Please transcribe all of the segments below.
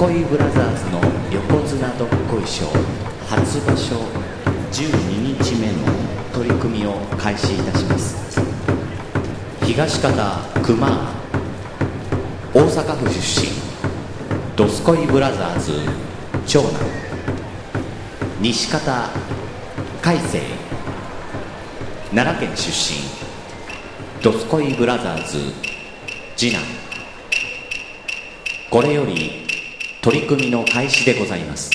ドスコイブラザーズの横綱どっこい賞初場所12日目の取り組みを開始いたします。東方熊大阪府出身ドスコイブラザーズ長男。西方海星奈良県出身ドスコイブラザーズ次男。これより取り組みの開始でございます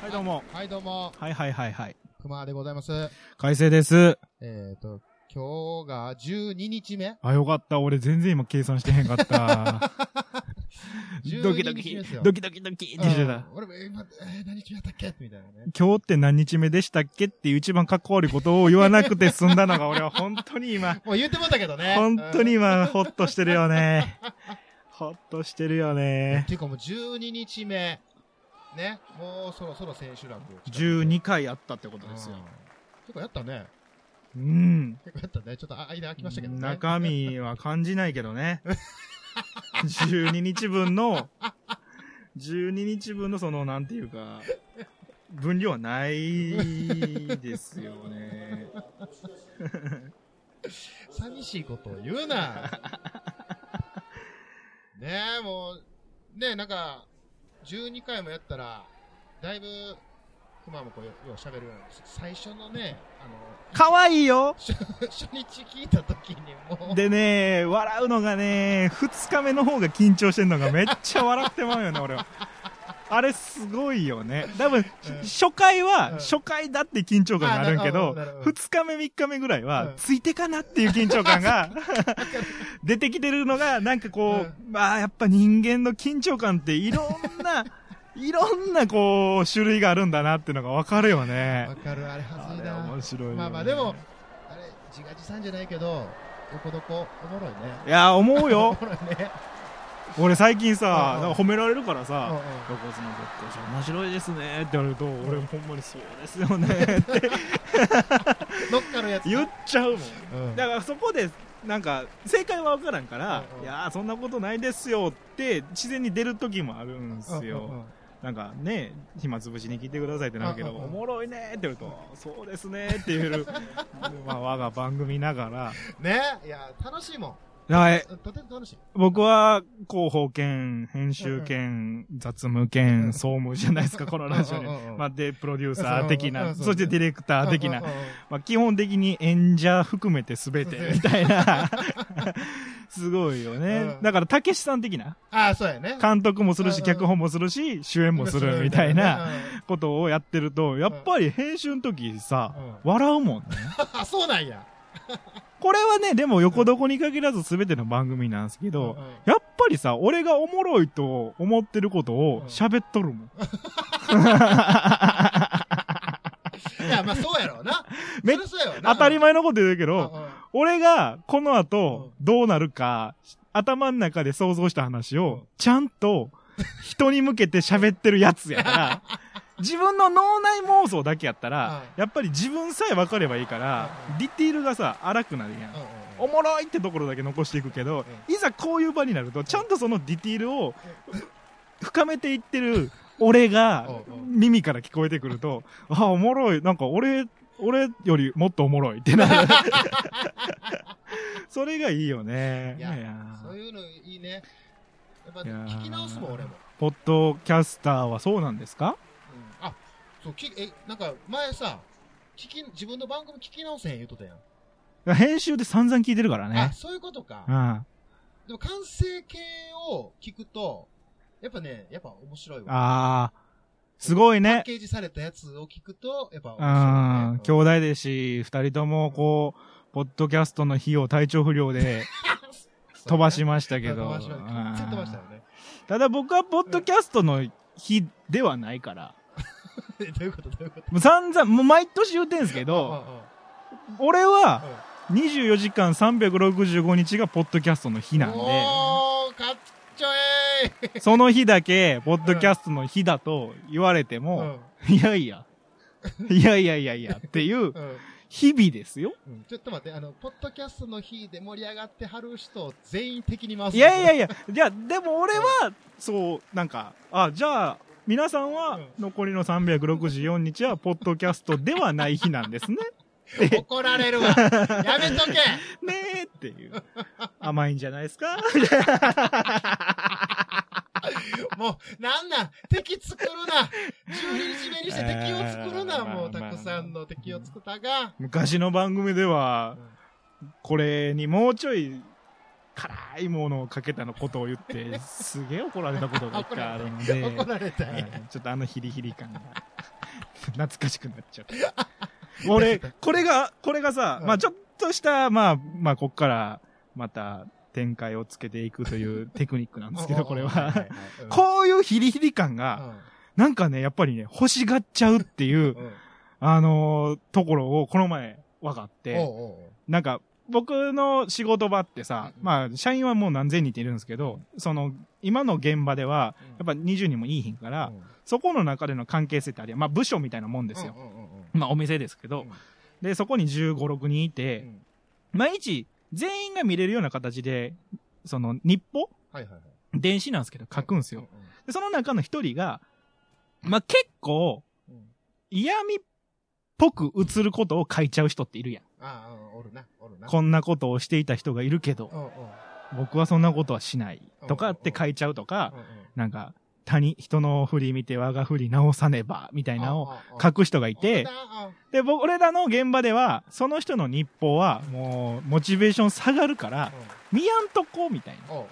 はい、どうも。はい、どうも、はいはいはいはい。熊でございます。快晴です。えっ、と、今日が12日目あ、よかった。俺全然今計算してへんかった。ドキド12日キドキドキドキってしてたうん。俺も今、えー、何日やったっけ？みたいなね。今日って何日目でしたっけ？っていう一番かっこ悪いことを言わなくて済んだのが俺は本当に今、もう言ってもったけどね。本当にうん。今、ほっとしてるよね。ほっとしてるよねっ。ていうかもう12日目。ね。もうそろそろ千秋楽。12回あったってことうんですよ。結構やったね。うん。結構やったね。ちょっとあ間空きましたけどね。中身は感じないけどね。12日分の、12日分のその、なんていうか、分量はないですよね。寂しいことを言うな。ねえ、もう、ねえ、なんか、12回もやったら、だいぶ、熊もこう、よう喋るようになって最初のね、あの、可愛いよ。初 初日聞いた時にも。う、でね、笑うのがね、2日目の方が緊張してんのがめっちゃ笑ってまうよね、俺は。あれすごいよね。多分、初回は、うん。初回だって緊張感があるんけど、あなるほど2日目3日目ぐらいはうん、ついてかなっていう緊張感が、出てきてるのが、なんかこう、まあやっぱ人間の緊張感っていろんな、いろんなこう、種類があるんだなっていうのがわかるよねわ。かる、あれはずいな。面白いよね。まあまあ、でも、あれ、自画自賛じゃないけど、どこどこ、おもろいね。いや、思う およ。俺最近さ、うんうんなんか褒められるからうんさ、うん横綱絶好調面白いですねって言われると、俺ほんまにそうですよねって乗っかるやつ。言っちゃうもん。うんだからそこで、なんか、正解は分からんから、うんうんいやーそんなことないですよって、自然に出る時もあるんですよ。うんうんうんなんかね、暇つぶしに聞いてくださいってなるけど、おもろいねって言うと、そうですねって言える、まあ我が番組ながら、ねいや、楽しいもん。はい。僕は広報兼、編集兼、雑務兼、総務じゃないですか、このラジオに。まあ、で、プロデューサー的な、そしてディレクター的な。まあ、基本的に演者含めて全てみたいな、すごいよね。う。ん。だから、たけしさん的な、ああ、そうやね。監督もするし、脚本もするし、主演もするみたいなうんことをやってると、やっぱり編集の時さ、うん。笑うもんね。あ、そうなんや。これはね、でも横どこに限らず全ての番組なんですけど、うんうん。やっぱりさ、俺がおもろいと思ってることを喋っとるもん。いや、まあそうやろうな。めそりゃ当たり前のこと言うけうんど、うん。俺がこの後どうなるか、頭の中で想像した話うん。を、ちゃんと人に向けて喋ってるやつやから、自分の脳内妄想だけやったら、やっぱり自分さえ分かればいいからディティールがさ、荒くなるやん。おもろいってところだけ残していくけど、いざこういう場になると、ちゃんとそのディティールを深めていってる俺が耳から聞こえてくると、あ、おもろい。なんか俺、俺よりもっとおもろいってなる。それがいいよね。いやいやそういうのいいね。やっぱ聞き直すもん、俺も。ポッドキャスターはそうなんですか？そう、きえ、なんか前さ、聞き、自分の番組聞き直せへん言うとったやん。編集で散々聞いてるからあ、ね。そういうことかう。ん。でも完成形を聞くと、やっぱね、やっぱ面白いわ。あー、すごいパッね。ケージされたやつを聞くと、やっぱ面う白い、ね。ん。兄弟弟子、二人ともこう、ポッドキャストの日を体調不良で 飛ばしましたけど。飛ばしました。飛ばしたよね。ただ僕はポッドキャストの日ではないから。え どういうこと？どういうこと？もう散々、もう毎年言うてんすけうんど、俺は、24時間365日がポッドキャストの日なんで、おー、かっちょええその日だけ、ポッドキャストの日だと言われても、いやいや、いやいやいやいやっていううん。日々ですよ。うん。ちょっと待って、あの、ポッドキャストの日で盛り上がってはる人を全員敵に回す。いやいやいや、じゃあ、でも俺は、そう、なんか、あ、じゃあ、皆さんは残りの364日は、ポッドキャストではない日なんですね。怒られるわ。やめとけ ねえっていう。甘いんじゃないですか？もう、なんなん？敵作るな !12 日目にして敵を作るなもう、たくさんの敵を作ったが。昔の番組では、これにもうちょい、辛いものをかけたのことを言って、すげえ怒られたことが一回あるので、怒られた。はい。ちょっとあのヒリヒリ感が、懐かしくなっちゃった。俺、これが、これがさ、うん。まあちょっとした、まあ、まあこっから、また展開をつけていくというテクニックなんですけど、これは。こういうヒリヒリ感が、なんかね、やっぱりね、欲しがっちゃうっていう、あのーところをこの前分かって、おうおうおう。なんか、僕の仕事場ってさ、うん。まあ、社員はもう何千人っているんですけど、その、今の現場では、やっぱ20人もいいひんから、そこの中での関係性ってありまあ、部署みたいなもんですよ。まあ、お店ですけど、うん。で、そこに15、6人いうて、ん。毎日、全員が見れるような形で、その、日報？電子なんですけど、書くんですよ。うんで、その中の一人が、まあ、結構、嫌味っぽく映ることを書いちゃう人っているやん。ああ、うんおるな、おるな。こんなことをしていた人がいるけど、うんうん。僕はそんなことはしないとかって書いちゃうとか、うんうんなんか、他人、人の振り見て我が振り直さねば、みたいなのを書く人がいて、で、僕、俺らの現場では、その人の日報は、もう、モチベーション下がるから、見やんとこ、みたいな。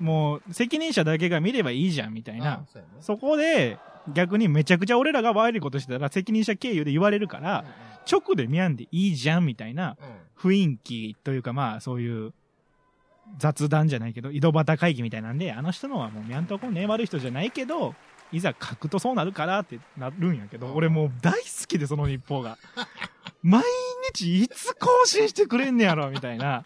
もう、責任者だけが見ればいいじゃん、みたいな。そこで、逆にめちゃくちゃ俺らが悪いことしてたら、責任者経由で言われるから、直で見やんでいいじゃん、みたいな雰囲気というか、まあ、そういう、雑談じゃないけど、井戸端会議みたいなんで、あの人のはもう見やんとこね、悪い人じゃないけど、いざ書くとそうなるからってなるんやけど、俺もう大好きで、その日報が。毎日いつ更新してくれんねやろ、みたいな。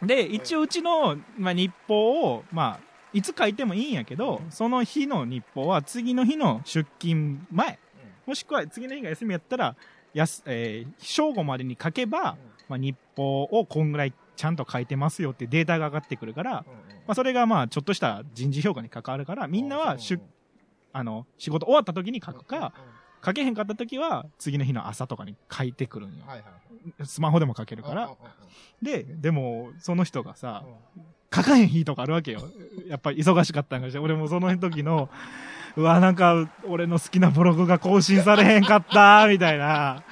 で、一応うちの、まあ、日報を、まあ、いつ書いてもいいんやけど、その日の日報は次の日の出勤前、もしくは次の日が休みやったら、やす、えー正午までに書けば、まあ、日報をこんぐらいちゃんと書いてますよってデータが上がってくるから、まあ、それがまあ、ちょっとした人事評価に関わるから、みんなは出、あの、仕事終わった時に書くか、書けへんかった時は、次の日の朝とかに書いてくるんよ。はいはい。スマホでも書けるから。で、でも、その人がさうん、書かへん日とかあるわけよ。やっぱり忙しかったんかして、俺もその時の、うわ、なんか、俺の好きなブログが更新されへんかった、みたいな。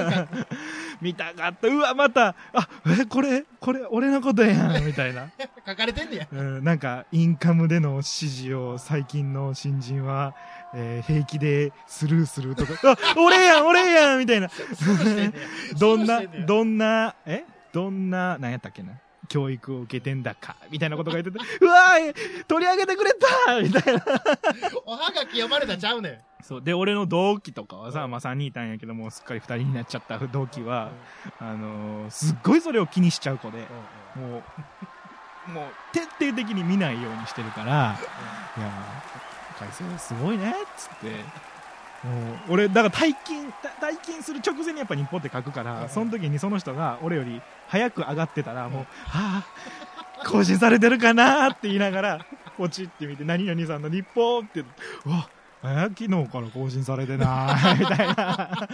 見たかった。うわ、また、あ、え、これ、これ、俺のことやん、みたいな。書かれてんねや。うん、なんか、インカムでの指示を最近の新人は、えー平気でスルーするとか、あ、俺やん、俺やん、みたいな。どんなどんな、え？どんな、なんやったっけな。教育を受けてんだか、みたいなことが言ってて、うわー取り上げてくれたみたいな。おはがき読まれたんちゃうねん。そう。で、俺の同期とかはさ、うんまあ3人いたんやけども、すっかり2人になっちゃった同期は、あのーすっごいそれを気にしちゃう子で、もう、もう、徹底的に見ないようにしてるから、いやー、海星すごいね、っつって。もう、俺、だから退勤、た退勤する直前にやっぱ日報って書くから、うんその時にその人が俺より早く上がってたら、もう、はぁ、更新されてるかなーって言いながら、ポチって見て、何々さんの日報って、うわ、えー昨日から更新されてない、みたいな。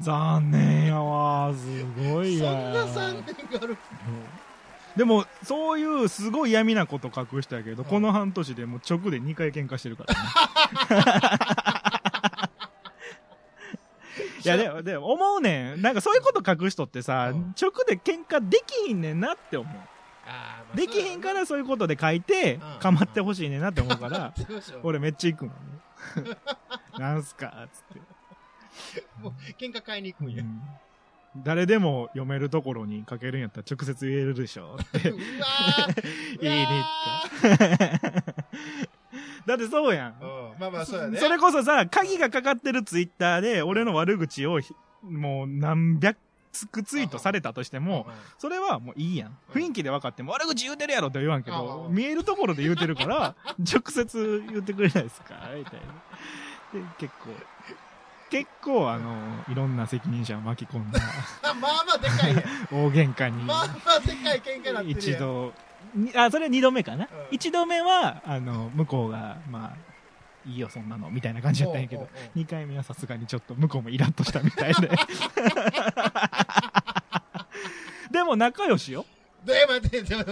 残念やわー、すごいそやんな3年がある。でも、そういうすごい闇なこと書く人やけど、うんこの半年でもう直で2回喧嘩してるからね。いや、でも、でも思うねん。なんかそういうこと書く人ってさ、うん直で喧嘩できひんねんなって思う。あーまあできひんからそういうことで書いてうん、かまってほしいねんなって思うから、俺めっちゃ行くもんね。なんすかつって。もう喧嘩買いに行くんや。うん誰でも読めるところに書けるんやったら直接言えるでしょって。う いいねって。だってそうやん。うんまあまあそうやね。それこそさ、鍵がかかってるツイッターで、俺の悪口をひ、もう何百つくツイートされたとしても、それはもういいやん。うん雰囲気で分かっても悪口言うてるやろとは言わんけあど、あ見えるところで言うてるから、直接言ってくれないですかみたいな。で、結構、結構あの、いろんな責任者を巻き込んだあ まあまあでかいね。大喧嘩に。まあまあでかい喧嘩になってる。一度、にあ、それは二度目かな。うん一度目は、あの、向こうが、まあ、いいよ、そんなの、みたいな感じだったんやけどおう、おうおう二回目はさすがにちょっと向こうもイラッとしたみたいで。でも仲良しよ。で、待って、でも、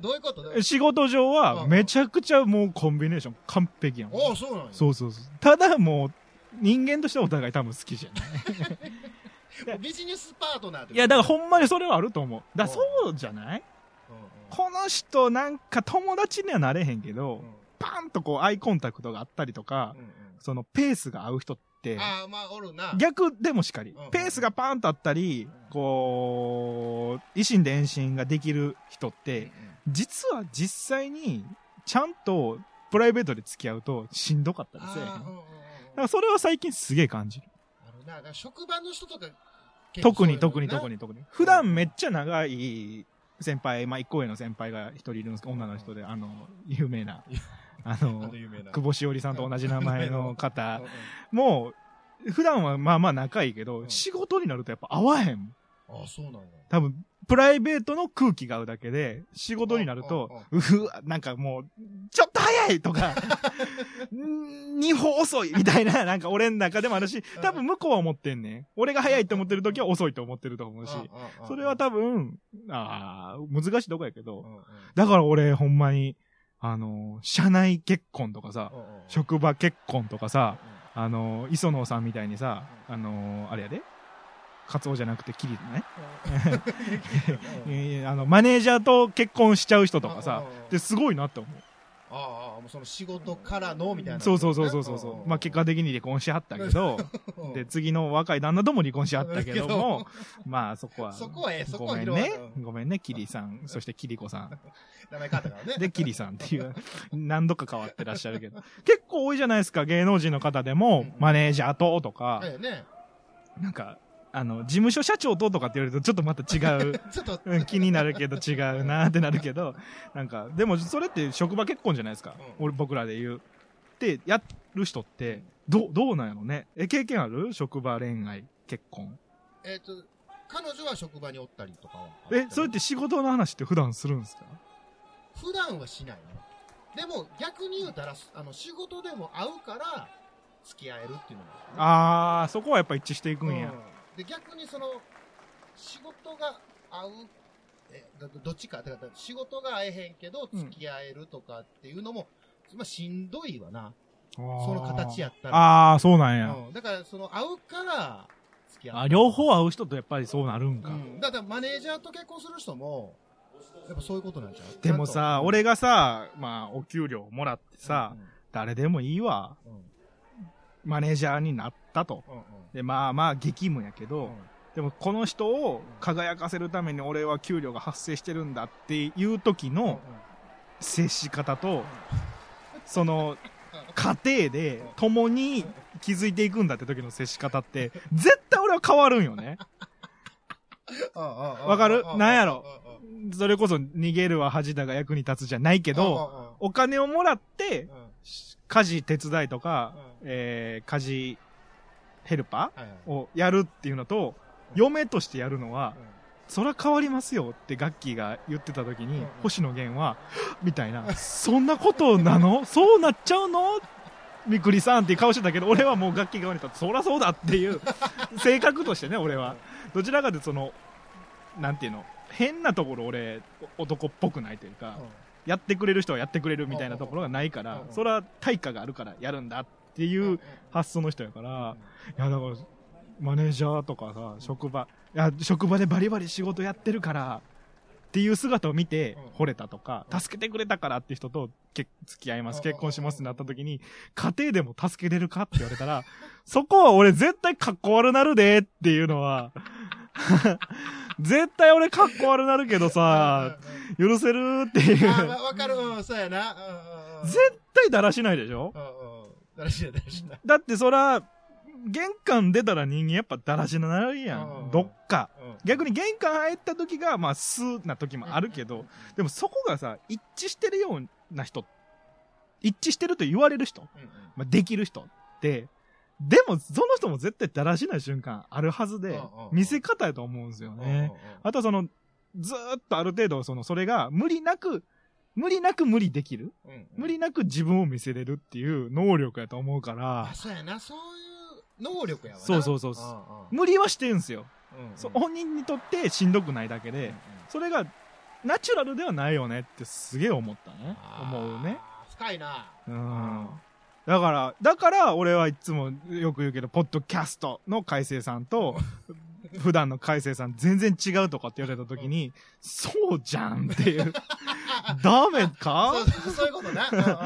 どういうこと？だ仕事上うんはうんめちゃくちゃもうコンビネーション完璧やん。おうそうなんや。そうそうそう。ただもう、人間としてお互い多分好きじゃない。ビジネスパートナーいや、だからほんまにそれはあると思う。だそうじゃない？この人なんか友達にはなれへんけど、うんパンとこうアイコンタクトがあったりとか、そのペースが合う人って、ああ、まあ、おるな。逆でもしかりうん、ペースがパーンとあったり、こう、維心伝心ができる人っうんて、実は実際に、ちゃんとプライベートで付き合うとしんどかったりあせえへん。だからそれは最近すげえ感じる。あるな。職場の人とか、特に特に特に。に特に。普段めっちゃ長い先輩、まあ一個上の先輩が一人いるんですけど、女の人で、あの、有名な、あ あの。久保しおりさんと同じ名前の方もう、普段はまあまあ仲いいけど、うん仕事になるとやっぱ合わへん。ああ、そうなんや。多分、プライベートの空気が合うだけで、仕事になると、うふわ、なんかもう、ちょっと早いとか、ん 二歩遅いみたいな、なんか俺の中でもあるし、多分向こうは思ってんねん。俺が早いと思ってる時は遅いと思ってると思うし、それは多分、ああ、難しいとこやけど、だから俺ほんまに、あの、社内結婚とかさ、職場結婚とかさ、あの、磯野さんみたいにさ、あの、あれやで、カツオじゃなくてキリね。えーあの、マネージャーと結婚しちゃう人とかさ、で、すごいなって思う。ああ、もうその仕事からのみたいな。そうそうそうそうそうそう。まあ結果的に離婚しはったけど、うんで、次の若い旦那とも離婚しはったけども、まあそこは、そこはええそこはごめんねる。ごめんね、キリさん。そしてキリコさん。名前変わったからね。で、キリさんっていう、何度か変わってらっしゃるけど。結構多いじゃないですか、芸能人の方でもうん、マネージャーととか、だよね。なんか、あの、事務所社長ととかって言われるとちょっとまた違う。ちょっと、うん気になるけど違うなってなるけど、なんか、でもそれって職場結婚じゃないですか。うん俺、僕らで言う。で、やる人って、どう、どうなんやろね。え、経験ある？職場恋愛、結婚。えっと、彼女は職場におったりとかは。え、それって仕事の話って普段するんですか？普段はしないね。でも逆に言うたら、あの、仕事でも会うから、付き合えるっていうのもあるねあー、そこはやっぱ一致していくんや。うんで逆にその仕事が合うえどどっちか？だから仕事が合えへんけどうん。付き合えるとかっていうのも、まあ、しんどいわな、そその形やったら。あー、そうなんや。うん、だからその合うから付き合う。あ、両方会う人とやっぱりそうなるんか。うん、だからマネージャーと結婚する人もやっぱそういうことなんちゃう？でもさ、俺がさ、まあ、お給料もらってさ、んと誰でもいいわ。うんうん。マネージャーになったと。うんうんで、まあまあ激務やけど、うん。でもこの人を輝かせるために俺は給料が発生してるんだっていう時の接し方と、その家庭で共に気づいていくんだって時の接し方って、絶対俺は変わるんよね。わわかる？なんやろ？それこそ逃げるは恥だが役に立つじゃないけど、お金をもらって、家事手伝いとか、えー、家事ヘルパーをやるっていうのと、嫁としてやるのは、そら変わりますよってガッキーが言ってた時に、星野源は、みたいな、そんなことなの？そうなっちゃうの？みくりさんっていう顔してたけど、俺はもうガッキー側に立って、そらそうだっていう、性格としてね、俺は。どちらかというとその、なんていうの、変なところ俺、お男っぽくないというか、やってくれる人はやってくれるみたいなところがないからそれは対価があるからやるんだっていう発想の人やから、いやだから、マネージャーとかさ、職場、いや、職場でバリバリ仕事やってるから、っていう姿を見てうん。惚れたとか、うん。助けてくれたからって人と結付き合います、うん。結婚しますってなった時に、家庭でも助けれるかって言われたら、そこは俺絶対かっこ悪なるでっていうのは、絶対俺かっこ悪なるけどさ、許せるっていう。あわわかる、うん、そうやな。絶対だらしないでしょ？う。だらしない、だらしない。だってそら、玄関出たら人間やっぱだらしななるやうんん。どっか。うん逆に玄関入った時が、まあ、素な時もあるけど、でもそこがさ、一致してるような人、一致してると言われる人、まあ、できる人って、でも、その人も絶対だらしない瞬間あるはずで見せ方やと思うんですよね。あとはその、ずーっとある程度、その、それが無理なく、無理なく無理できる？うんうん無理なく自分を見せれるっていう能力やと思うかあら、そうやな、そういう能力やわな。そうそうそううんうん無理はしてるんですよ。うんうん本人にとってしんどくないだけで、それがナチュラルではないよねってすげえ思ったね。思うね。。深いな。うん。だから、だから俺はいつもよく言うけど、ポッドキャストの海星さんと、普段の海星さん全然違うとかって言われた時に、そうじゃんっていう。ダメか？そうそういうことな。うんうんうんうん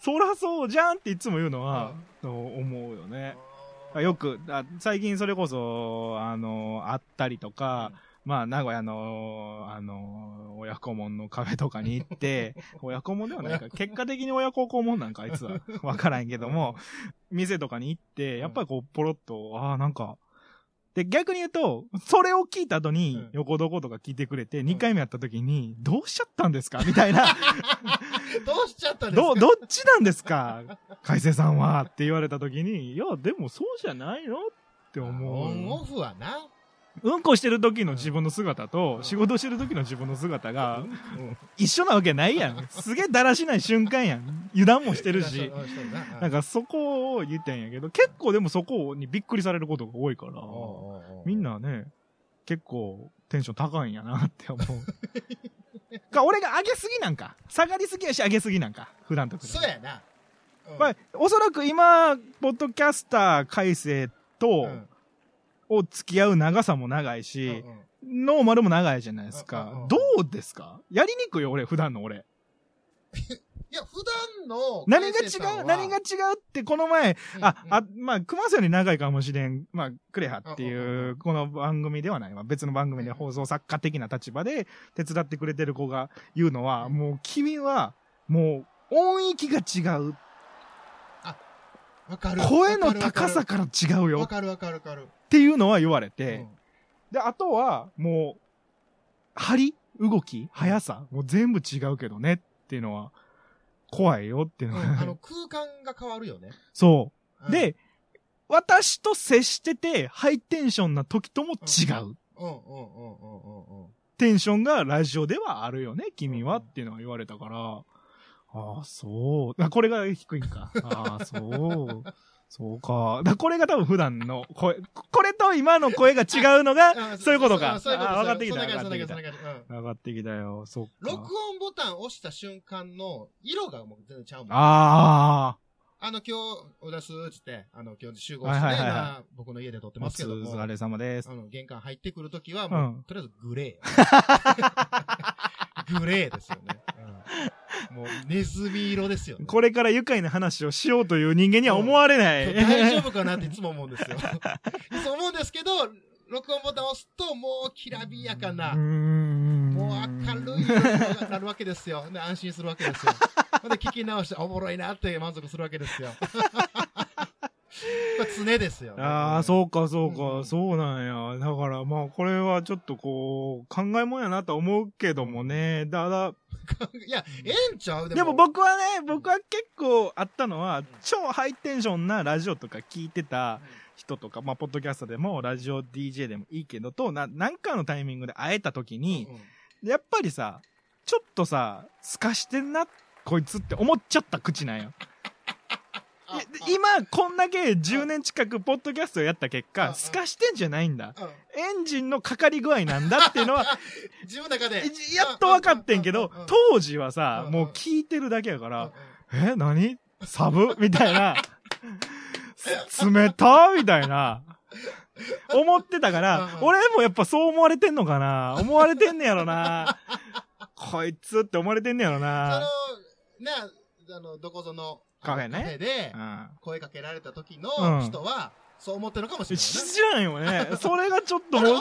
そらそうじゃんっていつも言うのは、思うよね。よく、あ最近それこそ、あの、あったりとか、まあ、名古屋の、あの、親子門のカフェとかに行って、親子門ではないか、結果的に親孝行門なんか、あいつは。わからんけども、店とかに行って、やっぱりこう、ポロッと、ああ、なんか、で、逆に言うと、それを聞いた後にうん、横どことか聞いてくれて、2回目やった時に、どうしちゃったんですか？みたいな、どうしちゃったんですか？ど、どっちなんですか？海星さんは。って言われた時に、いや、でもそうじゃないの？って思オンオう。フはな。うんこしてる時の自分の姿と、仕事してる時の自分の姿がうん一緒なわけないやん。すげえだらしない瞬間やん。油断もしてるし。ななんかそこを言ったんやけど、結構でもそこにびっくりされることが多いから、みんなね、結構テンション高いんやなって思う。か、俺が上げすぎなんか。下がりすぎやし上げすぎなんか。普段と比そうやな。うんまあ、おそらく今、ポッドキャスター改正と、うんを付き合う長さも長いうんし、うんノーマルも長いじゃないですかうん。どうですか？やりにくいよ、俺、普段の俺。いや、普段の何が違う？何が違うって、この前、うんあ、うんあ、まあ、熊瀬より長いかもしれん、まあ、クレハっていう、この番組ではないわ。別の番組で放送作家的な立場で手伝ってくれてる子が言うのは、うんもう君は、もう、音域が違う。わかる。声の高さから違うよっわかるわかるわかる。ていうのは言われうて、んで、あとは、もう、張り動き速さもう全部違うけどねっていうのは、怖いよっていううんのは、あの、空間が変わるよね。そうう。ん、で、私と接してて、ハイテンションな時とも違う。うんうんうんうんうんうん。テンションがラジオではあるよね、君はっていうのは言われたから、ああ、そう。あこれが低いんか。ああ、そう。そうか。だこれが多分普段の声。これと今の声が違うのが、あそういうことか。そういうことあ分かってきた。分かってきた分かってきたよ。そっか。録音ボタン押した瞬間の色がもう全然ちゃうもん。ああの、今日、お出すっつって、あの、今日集合してね、はいはいはい僕の家で撮ってあ。おますけども、疲れ様です。あの、玄関入ってくるときは、もう、うんとりあえずグレー。グレーですよね。うん、もう、ネズミ色ですよ、ね。これから愉快な話をしようという人間には思われない。大丈夫かなっていつも思うんですよ。そう思うんですけど、録音ボタンを押すと、もう、きらびやかなもう明るい色になるわけですよ。で、安心するわけですよ。で、聞き直して、おもろいなって満足するわけですよ。常ですよ、ね。ああ、そうか、そううんか、そうなんや。だから、まあ、これはちょっとこう、考えもんやなと思うけどもね。だだ、いや、ええんちゃう？でも。僕はね、僕は結構あったのは、超ハイテンションなラジオとか聞いてた人とか、まあ、ポッドキャストでも、ラジオ DJ でもいいけど、と、な、なんかのタイミングで会えた時に、うん。うんやっぱりさ、ちょっとさ、すかしてんな、こいつって思っちゃった口なんよ。今、こんだけ10年近くポッドキャストをやった結ああ果、すかしてんじゃないんだ。エンジンのかかり具合なんだっていうのは、自分の中で。やっと分かってんけど当時はさ、うんもう聞いてるだけやかうんら、え、何？サブ？みたいな。す冷た？みたいな。思ってたから俺もやっぱそう思われてんのかな思われてんねやろな。こいつって思われてんねやろそな。の、ね、あの、どこぞのカフェねカフェでうん声かけられた時うんの人は、そう思ってるかもしれないね。知らんよね。それがちょっとあれ、あの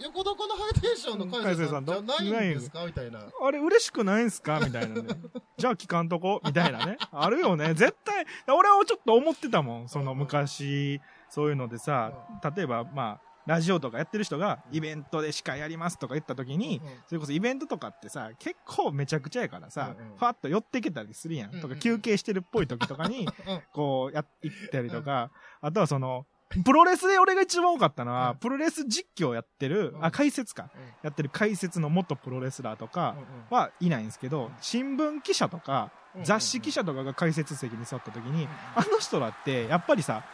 横どこのハイテンションの海星さんじゃないんですか？みたいな。あれ嬉しくないんすか？みたいなね。じゃあ聞かんとこ？みたいなね。あるよね。絶対。俺はちょっと思ってたもん。その昔、そういうのでさ、例えば、まあ、ラジオとかやってる人が、イベントで司会やりますとか言った時に、それこそイベントとかってさ、結構めちゃくちゃやからさ、ファッと寄ってけたりするやん。とか、休憩してるっぽい時とかに、うんこう、やって行ったりとか、あとはその、プロレスで俺が一番多かったのは、うん。プロレス実況やってる、うん。あ、解説か。うん。やってる解説の元プロレスラーとかうんはいないんですけど、新聞記者とか、うん雑誌記者とかが解説席に座った時に、うん。あの人らって、やっぱりさ、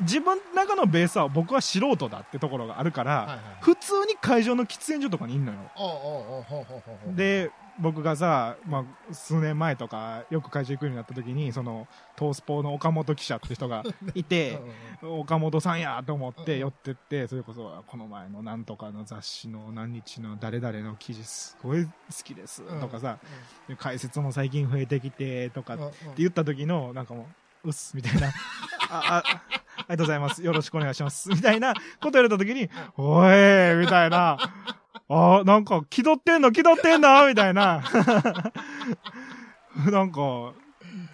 自分の中のベースは僕は素人だってところがあるから、はいはい普通に会場の喫煙所とかにいんのよ。で、僕がさ、まあ、数年前とか、よく会場行くようになった時に、その、トースポの岡本記者って人が いてうん、うん岡本さんやと思っうんて寄ってって、それこそ、この前のなんとかの雑誌の何日の誰々の記事すごい好きですうんとかさ、で解説も最近増えてきてとかっうんうん。て言った時の、なんかもう、うっす、みたいな。あ、あ、あありがとうございます。よろしくお願いします。みたいなこと言われた時に、おいみたいな。あ、なんか、気取ってんの気取ってんのみたいな。なんか、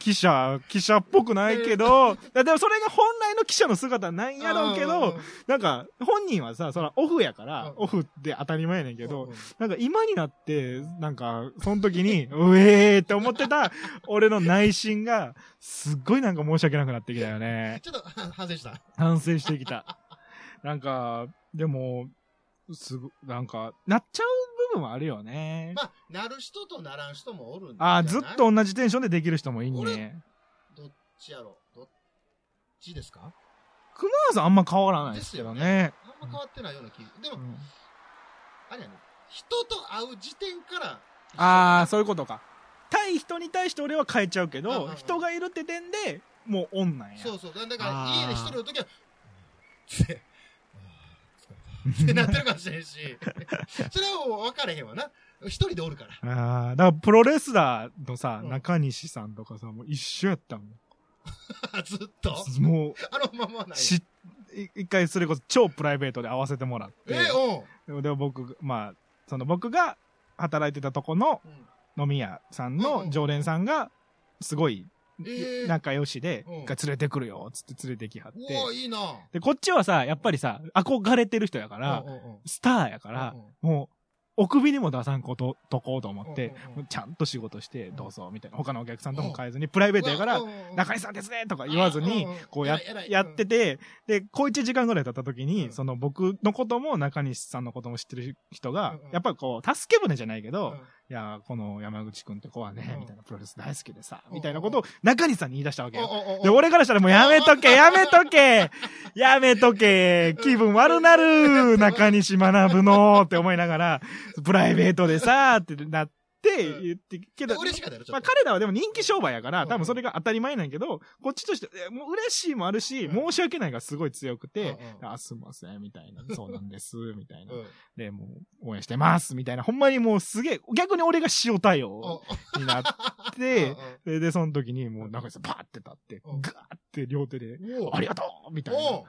記者、記者っぽくないけど、でもそれが本来の記者の姿なんやろうけど、なんか、本人はさ、そらオフやから、うんオフって当たり前やねんけどなんか今になって、なんか、その時に、うえーって思ってた、俺の内心が、すっごいなんか申し訳なくなってきたよね。ちょっとは反省した。反省してきた。なんか、でも、すぐ、なんか、なっちゃう部分はあるよね。まあ、なる人とならん人もおるんああ、じゃない？ずっと同じテンションでできる人もいいね。どっちやろ？どっちですか？熊川さんあんま変わらないですけどね。あんま変わってないような気でも、うんあれやね、人と会う時点から、ああ、そういうことか。対人に対して俺は変えちゃうけどうんうんうん、人がいるって点で、もうオンなんや。そうそう。だだから、家で一人の時は、って、なってるかもしれんし、それはもう分かれへんわな。一人でおるから。ああ、だからプロレスラーのさ、うん中西さんとかさ、もう一緒やったもん。ずっと？もあのままなう、い。一回それこそ超プライベートで会わせてもらって。え、うん。でも僕、まあ、その僕が働いてたとこのうん飲み屋さんの常連さんが、すごいえー仲良しで、うん。一回連れてくるよ、つって連れてきはって。いいな。で、こっちはさ、やっぱりさ、憧れてる人やからスターやから、もう、お首にも出さんこと、とこうと思ってちゃんと仕事して、どうぞ、みたいな。他のお客さんとうん。も変えずに、プライベートやから中西さんですねとか言わずにこうややってて、で、小一時間ぐらい経った時うに、ん。その僕のことも中西さんのことも知ってる人がやっぱりこう、助け舟じゃないけうん。ど、いや、この山口くんって子はねう、ん。みたいな、プロレス大好きでさ、うん。みたいなことを中西さんに言い出したわけよ。で、俺からしたらもうやめとけ、やめとけ、やめとけ、気分悪なる、中西学のって思いながら、プライベートでさ、ってなって言って、けど、嬉しかったよ、まあ。彼らはでも人気商売やから、うん。多分それが当たり前なんやけど、こっちとして、えもう嬉しいもあるし、うん。申し訳ないがすごい強くて、あ、すんません、みたいな、そうなんです、みたいな。うん。で、もう、応援してます、みたいな。ほんまにもうすげえ、逆に俺が塩対応おになって、で、で、その時にもう中西さんバーって立って、うん。ガーって両手で、ありがとうみたいな。お。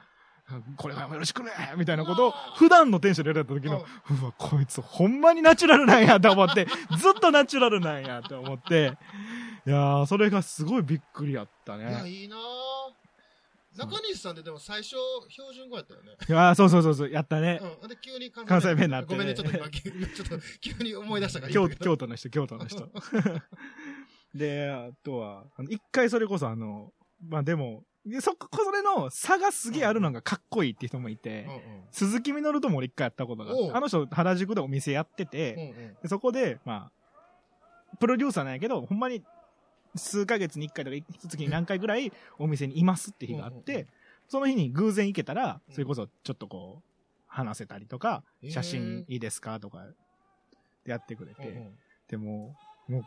これからもよろしくねみたいなことを、普段のテンションでやられた時の、うわ、こいつほんまにナチュラルなんやと思って、ずっとナチュラルなんやと思って、いやー、それがすごいびっくりやったいや、ね。いいなぁ中西さんってでも最初、標準語やったよね。いやー、そうそうそうそう、やったね。うん。で、急に関関西弁になってねごめんね、ちょっと今、急にちょっと急に思い出したから 京京都の人、京都の人。で、あとは、一回それこそあの、まあでも、でそこ、それの差がすげえあるのがかっこいいって人もいて、うんうん。鈴木みのるとも俺一回やったことがあってあの人原宿でお店やってて、うんうん。でそこで、まあ、プロデューサーなんやけど、ほんまに数ヶ月に一回とか一月に何回ぐらいお店にいますって日があって、うんうんうん。その日に偶然行けたら、うん。それこそちょっとこう、話せたりとか、写真いいですかとか、やってくれて、うんうん。でも、もう、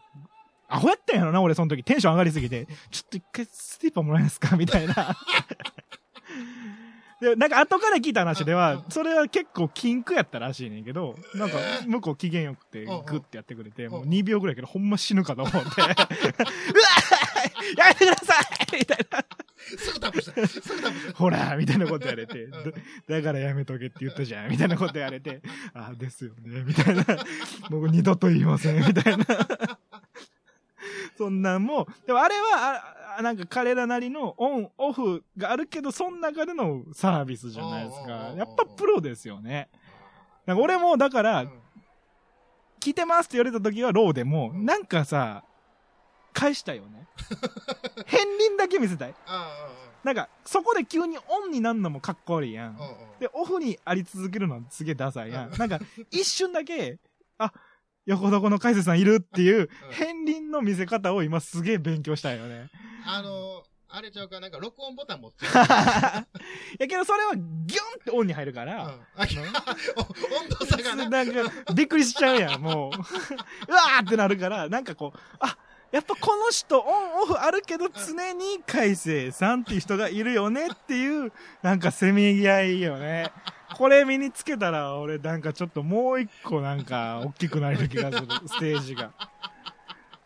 アホやったんやろな、俺その時。テンション上がりすぎて、ちょっと一回スティーパーもらえますか？みたいな。で、なんか後から聞いた話でうんはう、んそれは結構禁句やったらしいねんけど、なんかえー向こう機嫌よくてグッてやってくれて、もううん2秒ぐらいやけどほんま死ぬかと思って、うわーやめてくださいみたいな。すぐタップした。すぐタップした。ほらみたいなこと言われて、うんだだからやめとけって言ったじゃんみたいなこと言われて、ああ、ですよね、みたいな。僕二度と言いません、みたいな。そんなんも、でもあれは、ああなんか彼らなりのオン、オフがあるけど、その中でのサービスじゃないですか。やっぱプロですよね。なんか俺も、だから、うん聞いてますって言われた時はローでも、うんなんかさ、返したいよね。片鱗だけ見せたい。あなんか、そこで急にオンになるのもかっこ悪いやんで、オフにあり続けるのはすげえダサいやん。なんか、一瞬だけ、あ、横床の海瀬さんいるっていう、片鱗の見せ方を今すげえ勉強したいよね。あの、あれちゃうか、な？んか録音ボタン持ってる。やけどそれはギュンってオンに入るかうんら、あお温度差がな。なんか、びっくりしちゃうやん、もう。うわーってなるから、なんかこう、あ、やっぱこの人オンオフあるけど常に海星さんっていう人がいるよねっていう、なんかせめぎ合いよね。これ身につけたら俺なんかちょっともう一個なんか大きくなれる気がする、ステージが。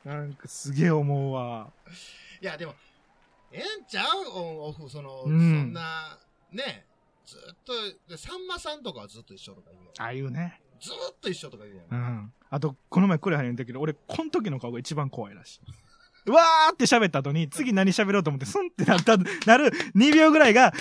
なんかすげえ思うわ。いや、でも、ええんちゃう？オンオフ、その、うんそんな、ね、ずっと、でさんまさんとかはずっと一緒とか言うよ。ああいうね。ずっと一緒とか言うやん。うん。あと、この前クレハに言ったけど、俺、この時の顔が一番怖いらしい。うわーって喋った後に、次何喋ろうと思って、スンってなった、なる2秒ぐらいが、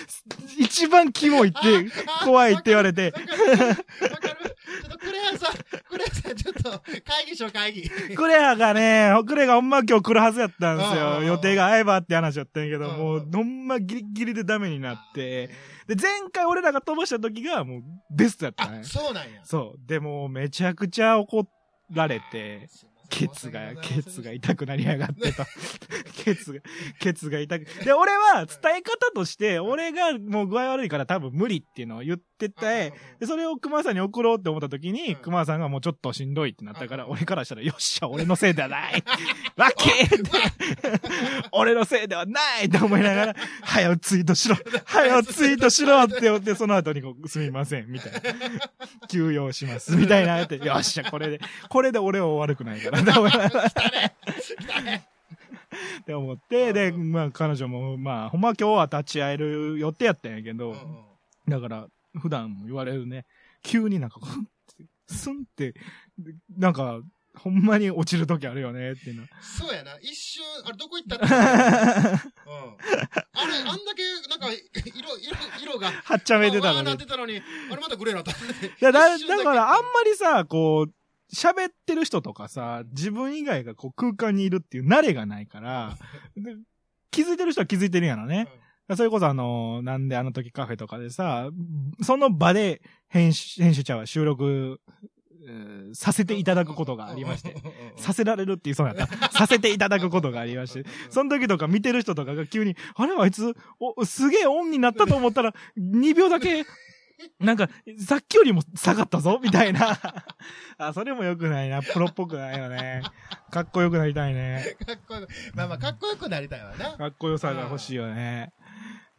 一番キモいって、怖いって言われてちょっとクレアさん、クレアさん、ちょっと、会議しよう、会議。クレアがね、クレアがほんま今日来るはずやったんですよ。予定が合えばって話やったんやけど、もう、ほんまギリギリでダメになって、で、前回俺らが飛ばした時が、もう、ベストやったねあ、。そうなんや。そう。でも、めちゃくちゃ怒られて、ケツが、ケツが痛くなりやがってと。ケツが、ケツが痛く。で、俺は伝え方として、俺がもう具合悪いから多分無理っていうのを言ってて、で、それを熊さんに送ろうって思った時に、うん。熊さんがもうちょっとしんどいってなったから、うん。俺からしたら、よっしゃ、俺のせいではない。ラッキーって、俺のせいではないって思いながら、早うツイートしろ。早うツイートしろって言って、その後にこう、すみません、みたいな。休養します、みたいなやって、よっしゃ、これで、これで俺は悪くないから、って思いながら。って思って、で、まあ彼女も、まあ、ほんま今日は立ち会える予定やったんやけど、だから、普段も言われるね、急になんか、ふんって、スンって、なんか、ほんまに落ちる時あるよね、っていうの。そうやな。一瞬、あれどこ行ったって。うん。あれ、あんだけ、なんか、色、色、色が、はっちゃめてたわーなっのに。てたのに、あれまたグレーなった。いや、だ、だから、あんまりさ、こう、喋ってる人とかさ、自分以外がこう空間にいるっていう慣れがないから、で気づいてる人は気づいてるんやろね。それこそあの、なんであの時カフェとかでさ、その場で編集、編集者は収録、えーさせていただくことがありまして。させられるって言いそうやった。させていただくことがありまして。その時とか見てる人とかが急に、あれあいつ、お、すげえオンになったと思ったら、2秒だけ、なんか、さっきよりも下がったぞみたいな。あ、それも良くないな。プロっぽくないよね。かっこよくなりたいね。かっこよく、まあまあ、かっこよくなりたいわな。かっこよさが欲しいよね。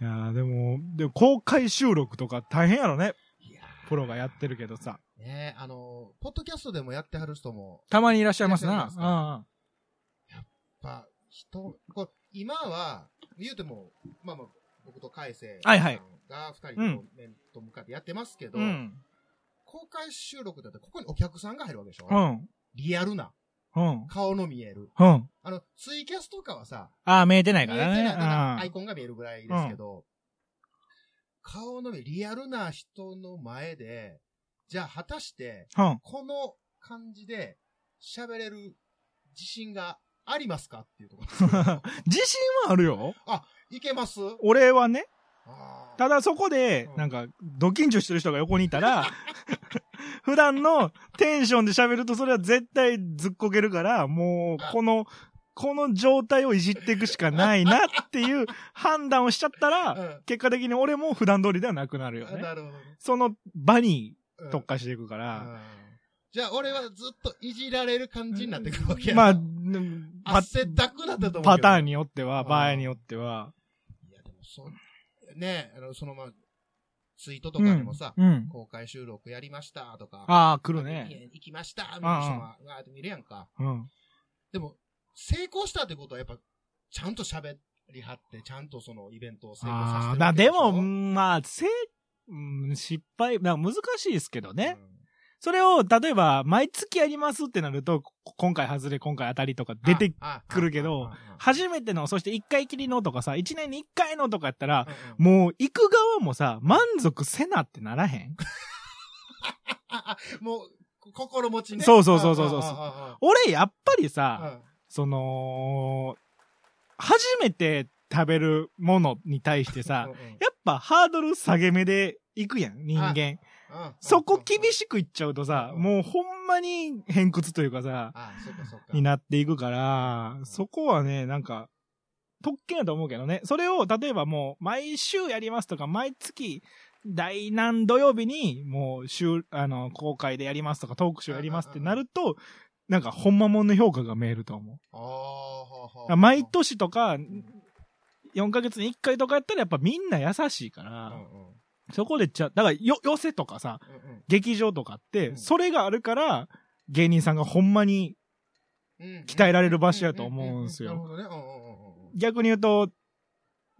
いやーでも、でも公開収録とか大変やろね。いやプロがやってるけどさ。ーねあの、ポッドキャストでもやってはる人も、たまにいらっしゃいますないらっしゃいま。うんやっぱ、人、これ今は、言うても、まあまあ、僕と海星はいはいが二人でこう面と向かってやってますけど、うん。うん。公開収録だってここにお客さんが入るわけでしょ、うん。リアルな、うん。顔の見える。うん。あの、ツイキャスとかはさ、ああ、見えてない見えからね。てない、ただアイうんコンが見えるぐらいですけど、顔の見えリアルな人の前で、じゃあ果たして、うん。この感じで喋れる自信がありますかっていうところ。自信はあるよ。いけます？俺はね。あーただそこでう、んなんか、ド緊張してる人が横にいたら、普段のテンションで喋るとそれは絶対ずっこけるから、もう、この、この状態をいじっていくしかないなっていう判断をしちゃったら、うん結果的に俺も普段通りではなくなるよね。なるほどね。その場にうん特化していくから、うんじゃあ俺はずっといじられる感じになってくるわけやまあ、汗だくなったと思うけど。パターンによっては、うん場合によっては。いや、でもそう、ねあの、そのまま、ツイートとかでもさ、うん。公開収録やりましたとか、ああ、来るね。行きましたみたいな人が、わーって見るやんか。うん。でも、成功したってことはやっぱ、ちゃんと喋りはって、ちゃんとそのイベントを成功させてるああ、だでわけしょも、まあ、せ、うん失敗、まあ難しいですけどね。うんそれを、例えば、毎月やりますってなると、今回外れ、今回当たりとか出てあくるけど、初めての、そして一回きりのとかさ、一年に一回のとかやったら、うんうん。もう行く側もさ、満足せなってならへん？もう、こ心持ちね。そうそうそうそうそう俺、やっぱりあさ、あその、初めて食べるものに対してさうん、うんやっぱハードル下げ目で行くやん、人間。うんそこ厳しくいっちゃうとさ、うんもうほんまに偏屈というかさ。になっていくから、そこはね、なんか、特権だと思うけどね。それを、例えばもう、毎週やりますとか、毎月、第何土曜日に、もう、週、あの、公開でやりますとか、トークショーやりますってなると、なんか、ほんまもんの評価が見えると思う。あ毎年とか、4ヶ月に1回とかやったら、やっぱみんな優しいから、うんうんそこでちゃ、だから、よ、寄せとかさ、うん劇場とかって、うん。それがあるから、芸人さんがほんまにうん。うん鍛えられる場所やと思うんすよ。なるほどね。うんうんうんうん。逆に言うと、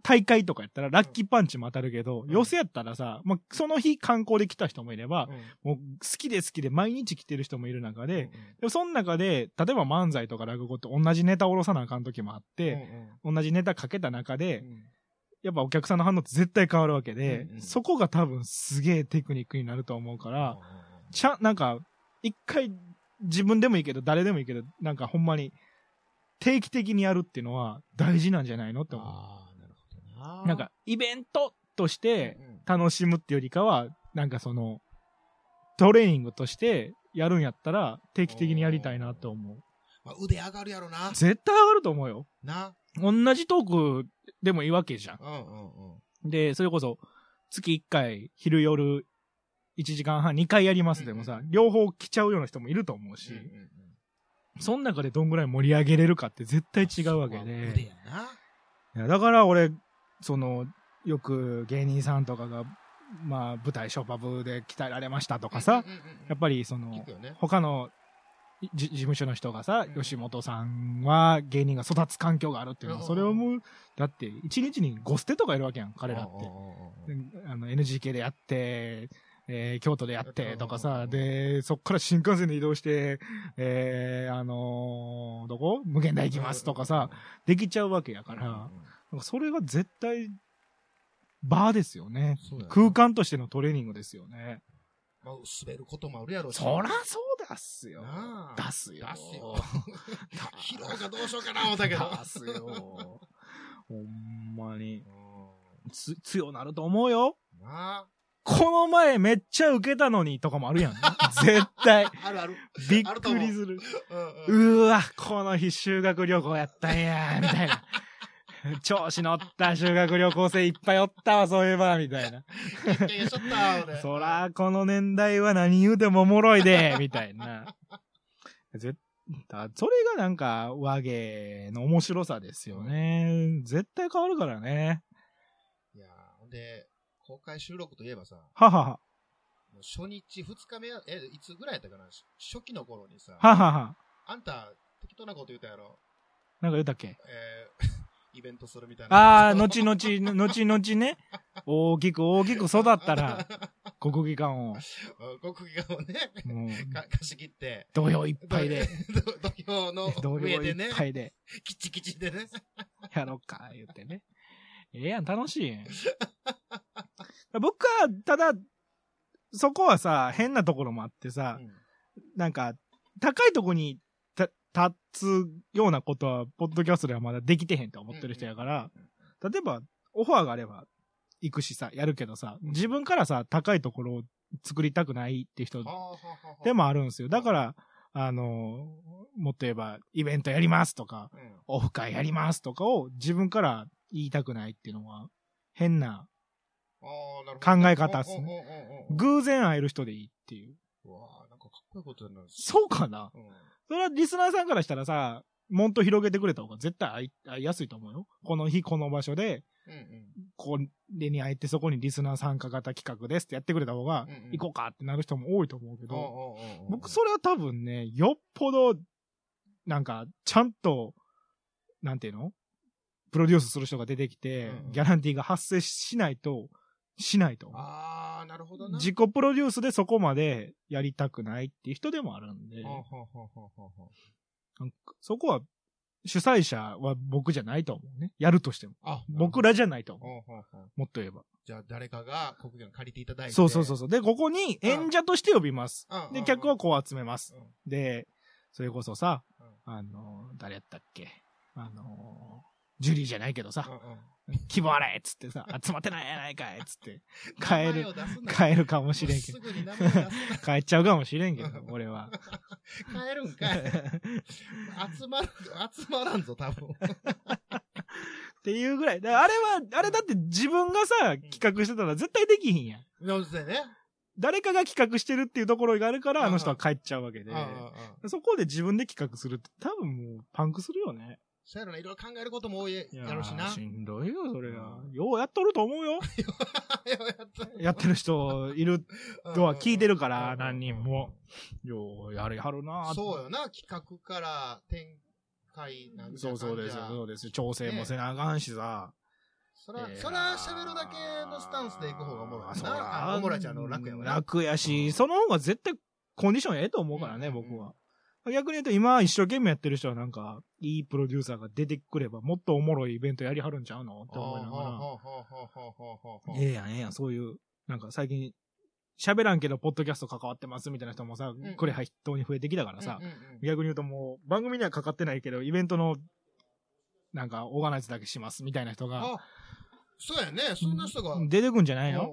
大会とかやったらラッキーパンチも当たるけど、ん。寄せやったらさ、まあ、その日観光で来た人もいれば、うん。もう好きで好きで毎日来てる人もいる中で、うんでもその中で、例えば漫才とか落語って同じネタ下ろさなあかん時もあっうんて、うん。同じネタかけた中でう、んやっぱお客さんの反応って絶対変わるわけで、うんうんそこが多分すげえテクニックになると思うから、うんちゃん、なんか、一回自分でもいいけど、誰でもいいけど、なんかほんまに定期的にやるっていうのは大事なんじゃないのって思う。ああ、なるほどな。なんか、イベントとして楽しむっていうよりかは、なんかその、トレーニングとしてやるんやったら、定期的にやりたいなと思う。まあ腕上がるやろな。絶対上がると思うよ。な。同じトークでもいいわけじゃうんうんうん。ん。で、それこそ、月1回、昼夜、1時間半、2回やりますでもさ、両方来ちゃうような人もいると思うし、うんうんうんその中でどんぐらい盛り上げれるかって絶対違うわけで。やだから俺、その、よく芸人さんとかが、まあ、舞台ショーパブで鍛えられましたとかさ、うんうんうんうんやっぱりそのね、他のじ事務所の人がさ、うん吉本さんは芸人が育つ環境があるっていうのは、うんそれを思う、だって、一日に5ステとかいるわけやん、彼らって。あの、NGK でやって、えー京都でやってとかうんさ、で、そっから新幹線で移動して、えー、あのーどこ？無限大行きますとかさ、できちゃうわけやから、なんかそれが絶対、バーですよね。空間としてのトレーニングですよね。まあ、滑ることもあるやろし。そらそうだっすよ。出すよ。出すよ疲労がどうしようかな思ったけど。出すよ。ほんまに。うつ、強なると思うよ。んなこの前めっちゃ受けたのにとかもあるやん。絶対。ああるある。びっくりする。うんうんうーわ、この日修学旅行やったんや、みたいな。調子乗った修学旅行生いっぱいおったわ、そういえば、みたいな。いや、ちょっと俺。そら、この年代は何言うてもおもろいで、みたいな。ぜだそれがなんか、和芸の面白さですよね。絶対変わるからね。いやで、公開収録といえばさ、ははは。もう初日、二日目や、え、いつぐらいやったかな？初期の頃にさ、ははは。あんた、適当なこと言ったやろ？なんか言ったっけ？えーイベントするみたいな。あー、後々、後々ね、大きく大きく育ったら、国技館を、うん国技館をね、もう、か貸し切って、土俵いっぱいで、土 土俵の土上でね俵いっ、ぱいで、キチキチでね。やろうか、言ってね。ええやん、楽しい。僕は、ただ、そこはさ、変なところもあってさ、うんなんか、高いとこにた立つようなことは、ポッドキャストではまだできてへんと思ってる人やから、例えば、オファーがあれば、行くしさ、やるけどさ、自分からさ、高いところを作りたくないっていう人でもあるんですよ。だから、あの、もっと言えば、イベントやりますとか、うん。オフ会やりますとかを自分から言いたくないっていうのは、変な、考え方っすね。偶然会える人でいいっていう。うわーなんかかっこいいことになるし。そうかな？うんそれはリスナーさんからしたらさ、もっと広げてくれた方が絶対会いやすいと思うよ。この日この場所で、うんうん。これに会えてそこにリスナー参加型企画ですってやってくれた方がうんうん、行こうかってなる人も多いと思うけど、僕それは多分ね、よっぽど、なんか、ちゃんと、なんていうの？プロデュースする人が出てきて、うんうん。ギャランティーが発生しないと、しないと。ああ、なるほどな。自己プロデュースでそこまでやりたくないっていう人でもあるんで、そこは、主催者は僕じゃないと思うね。やるとしても。あ、僕らじゃないと思う。もっと言えば。じゃあ誰かが国技館借りていただいて。そうそうそうそう。で、ここに演者として呼びます。うん。で、うん客をこう集めます。うんで、それこそさうん、あの、誰やったっけ？あの、ジュリーじゃないけどさ、希望あれっつってさ、集まってないやないかいっつって、帰る帰るかもしれんけど。帰っちゃうかもしれんけど、俺は。帰るんかい。集まる、集まらんぞ、多分。っていうぐらい。らあれは、あれだって自分がさ、企画してたら絶対できひんやん。そうですね。誰かが企画してるっていうところがあるから、あの人は帰っちゃうわけで。そこで自分で企画するって多分もうパンクするよね。そうやろな、いろいろ考えることも多いやろしな。ーしんどいよ、それはう。ようやっとると思うよ。やってる人いるとは聞いてるから、うん何人も。ようやりはるなそうよな、企画から展開なんそうそうですよ、そうですよ。調整もせなあかんしさ。そら、そら喋るだけのスタンスで行く方がおもろいな。あ、おもろいちゃんの楽やわな。楽やし、その方が絶対コンディションええと思うからね、うん僕は。逆に言うと今一生懸命やってる人はなんか、いいプロデューサーが出てくればもっとおもろいイベントやりはるんちゃうの？って思いながら。ええやん、ええやん、そういう、なんか最近、喋らんけど、ポッドキャスト関わってますみたいな人もさ、んこれ筆頭に増えてきたからさ、逆に言うともう、番組にはかかってないけど、イベントの、なんか、オーガナイズだけしますみたいな人が、そうやね、そんな人が。出てくんじゃないの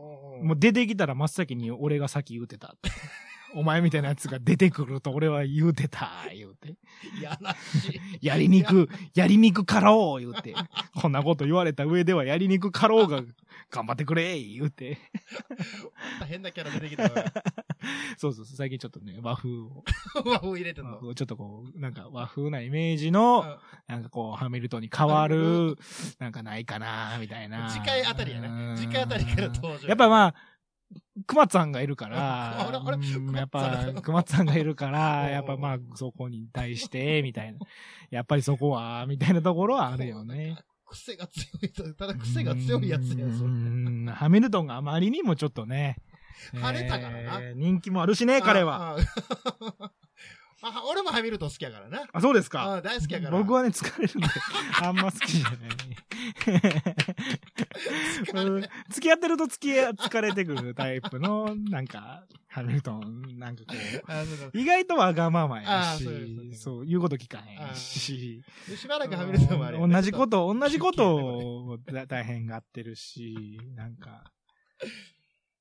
もう出てきたら真っ先に俺が先言うてたって。お前みたいなやつが出てくると俺は言うてた、言うて。いやらしい。やりにく、やりにくかろう、言うて。こんなこと言われた上ではやりにくかろうが、頑張ってくれ、言うて。変なキャラ出てきたわ。そうそうそう、最近ちょっとね、和風を、和風入れてんの？ちょっとこう、なんか和風なイメージの、うんなんかこう、ハミルトンに変わる、なんかないかな、みたいな。次回あたりやねうん次回あたりから登場やっぱまあ、熊さんがいるから、やっぱ熊さん、熊さんがいるから、うんやっぱまあ、そこに対して、みたいな。やっぱりそこは、みたいなところはあるよね。癖が強いと、ただ癖が強いやつやん、それ。うんハミルトンがあまりにもちょっとね、晴れたからなえー人気もあるしね、彼は。あ。ああ俺もハミルトン好きやからな。あ、そうですか。あ大好きやから。僕はね、疲れるんで、あんま好きじゃない。うん付き合ってると付き合疲れてくるタイプの、なんか、ハミルトン、なんかこうう、意外とわがままやしあそう言うこと聞かへんし、でしばらくハミルトンもあれ同じこと、同じことをだ大変がってるし、なんか、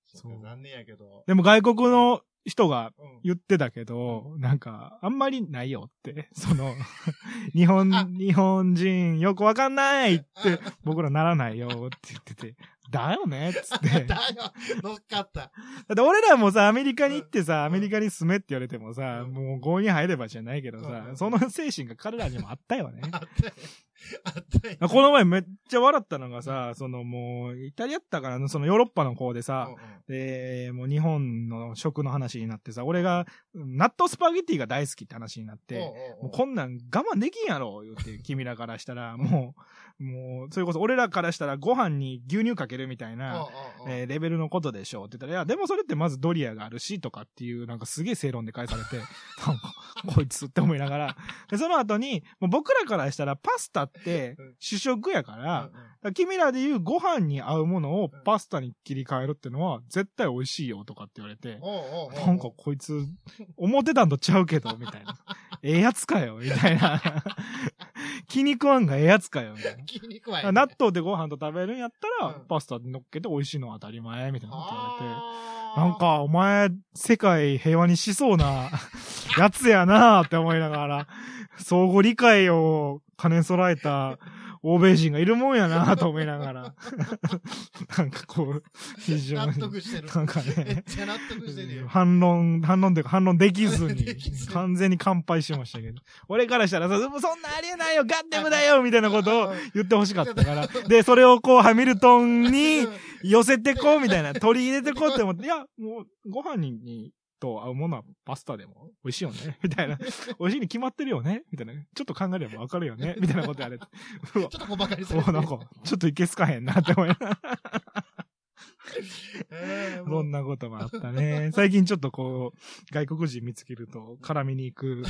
そう残念やけど。でも外国の人がうん。言ってたけど、なんか、あんまりないよって、その、日本あ、日本人よくわかんないって、僕らならないよって言ってて、だよねっつって。だよ、乗っかった。だって俺らもさ、アメリカに行ってさ、アメリカに住めって言われてもさ、うん。もう合に入ればじゃないけどさう、ん。その精神が彼らにもあったよね。あったよ。あったよ。この前めっちゃ笑ったのがさ、そのもう、イタリアったからの、そのヨーロッパの方でさ、で、もう日本の食の話になってさ、俺が、納豆スパゲティが大好きって話になって、もうこんなん我慢できんやろ言って、君らからしたら、もう、もう、それこそ俺らからしたらご飯に牛乳かけるみたいな、えーレベルのことでしょって言ったら、いや、でもそれってまずドリアがあるし、とかっていう、なんかすげえ正論で返されて、なんか、こいつって思いながら。で、その後に、もう僕らからしたらパスタってうん主食やから、ら君らで言うご飯に合うものをパスタに切り替えるってのは絶対美味しいよとかって言われて、なんかこいつ、思ってたんとちゃうけど、みたいな。ええやつかよ、みたいな。気に食わんがええやつかよ、みたいな。筋肉は納豆でご飯と食べるんやったら、うん。パスタに乗っけて美味しいのは当たり前、みたいなこと言われて。なんか、お前、世界平和にしそうな、やつやなって思いながら、相互理解を兼ね揃えた欧米人がいるもんやなと思いながら、なんかこう、非常納に、得してる。なんかめっね、ちゃ納得してるよ。反論、反論というか反論できずに完全に乾杯しましたけど、俺からしたらさ、そそんなありえないよ、ガッデムだよ みたいなことを言ってほしかったから、で、それをこう、ハミルトンに寄せてこうみたいな、取り入れてこうって思って、いや、もう、ご飯に、にと合うものはパスタでも美味しいよね みたいな。美味しいに決まってるよねみたいな。ちょっと考えればわかるよね みたいなことやれちょっと小馬鹿にされてそう、なんか、ちょっといけすかへんなって思いながら。そうんなこともあったね。最近ちょっとこう、外国人見つけると絡みに行く。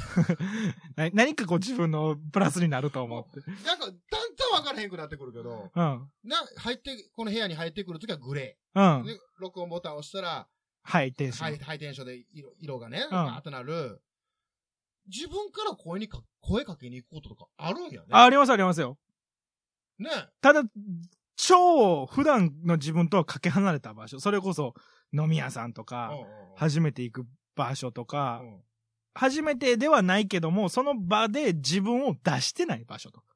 な何かこう自分のプラスになると思って。なんか、だんだん分からへんくなってくるけど、うん。な、入って、この部屋に入ってくるときはグレー。うん。で、録音ボタンを押したら、はい、テンショハイン。ハイテンションで色色がね、バーってなる。自分から声にか、声かけに行くこととかあるんやね。あ、ありますありますよ。ね。ただ、超普段の自分とはかけ離れた場所。それこそ飲み屋さんとか、うんうんうん初めて行く場所とか、うん初めてではないけども、その場で自分を出してない場所とか。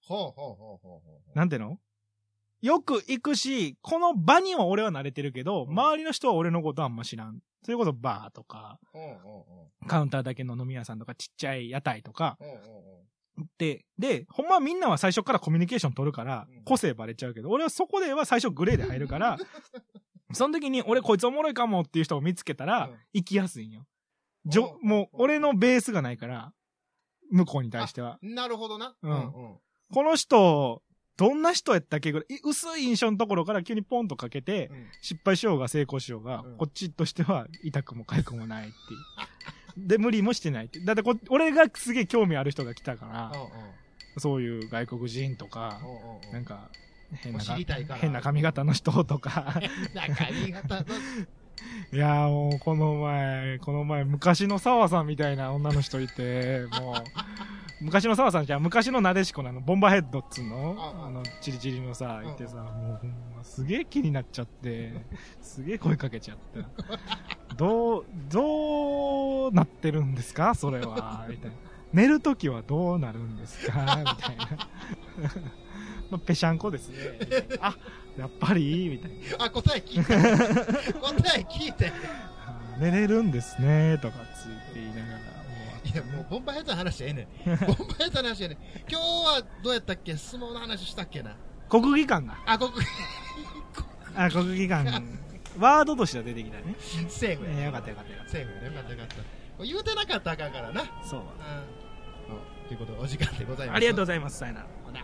ほうほうほうほうほう。なんていうの？よく行くし、この場には俺は慣れてるけど、うん周りの人は俺のことあんま知らん。それこそバーとか、うんうんうんカウンターだけの飲み屋さんとか、ちっちゃい屋台とか、うんうんうんで、で、ほんまはみんなは最初からコミュニケーション取るからうん、個性バレちゃうけど、俺はそこでは最初グレーで入るから、その時に俺こいつおもろいかもっていう人を見つけたらうん、行きやすいんよ。じょ、うんもう俺のベースがないから、向こうに対しては。なるほどな。うんうん。この人、どんな人やったっけぐらい、い薄い印象のところから急にポンとかけて、うん失敗しようが成功しようが、うんこっちとしては痛くも痒くもないっていう。で、無理もしてないって。だってこ、俺がすげえ興味ある人が来たから、そういう外国人とか、うんうんうんなんか、変な変な髪型の人とか。なんか髪型の、いやーもう、この前、この前、昔の澤さんみたいな女の人いて、もう、昔の澤さんじゃん昔のなでしこなの、ボンバーヘッドっつうの？あの、チリチリのさ、うんいてさ、もうほんますげえ気になっちゃって、すげえ声かけちゃった。どう、どうなってるんですか？それは、みたいな。寝るときはどうなるんですか？みたいな。まあ、ぺしゃんこですね。あ、やっぱり？みたいな。あ、答え聞いた。答え聞いて。寝れるんですね、とかついて言いながら、もいや、もう、ボンバーヘッドの話ええねん。ボンバーヘッドの話じゃねん。今日はどうやったっけ相撲の話したっけな。う、国技館が。あ、ここ、あ、国技館、ワードとしては出てきたね。セーフや。えーよかったよかったよかっセーフやね。よかったよかった。言うてなかったらあかんからな。た。そう。うん。ということで、お時間でございます。ありがとうございます、さよなら。ほな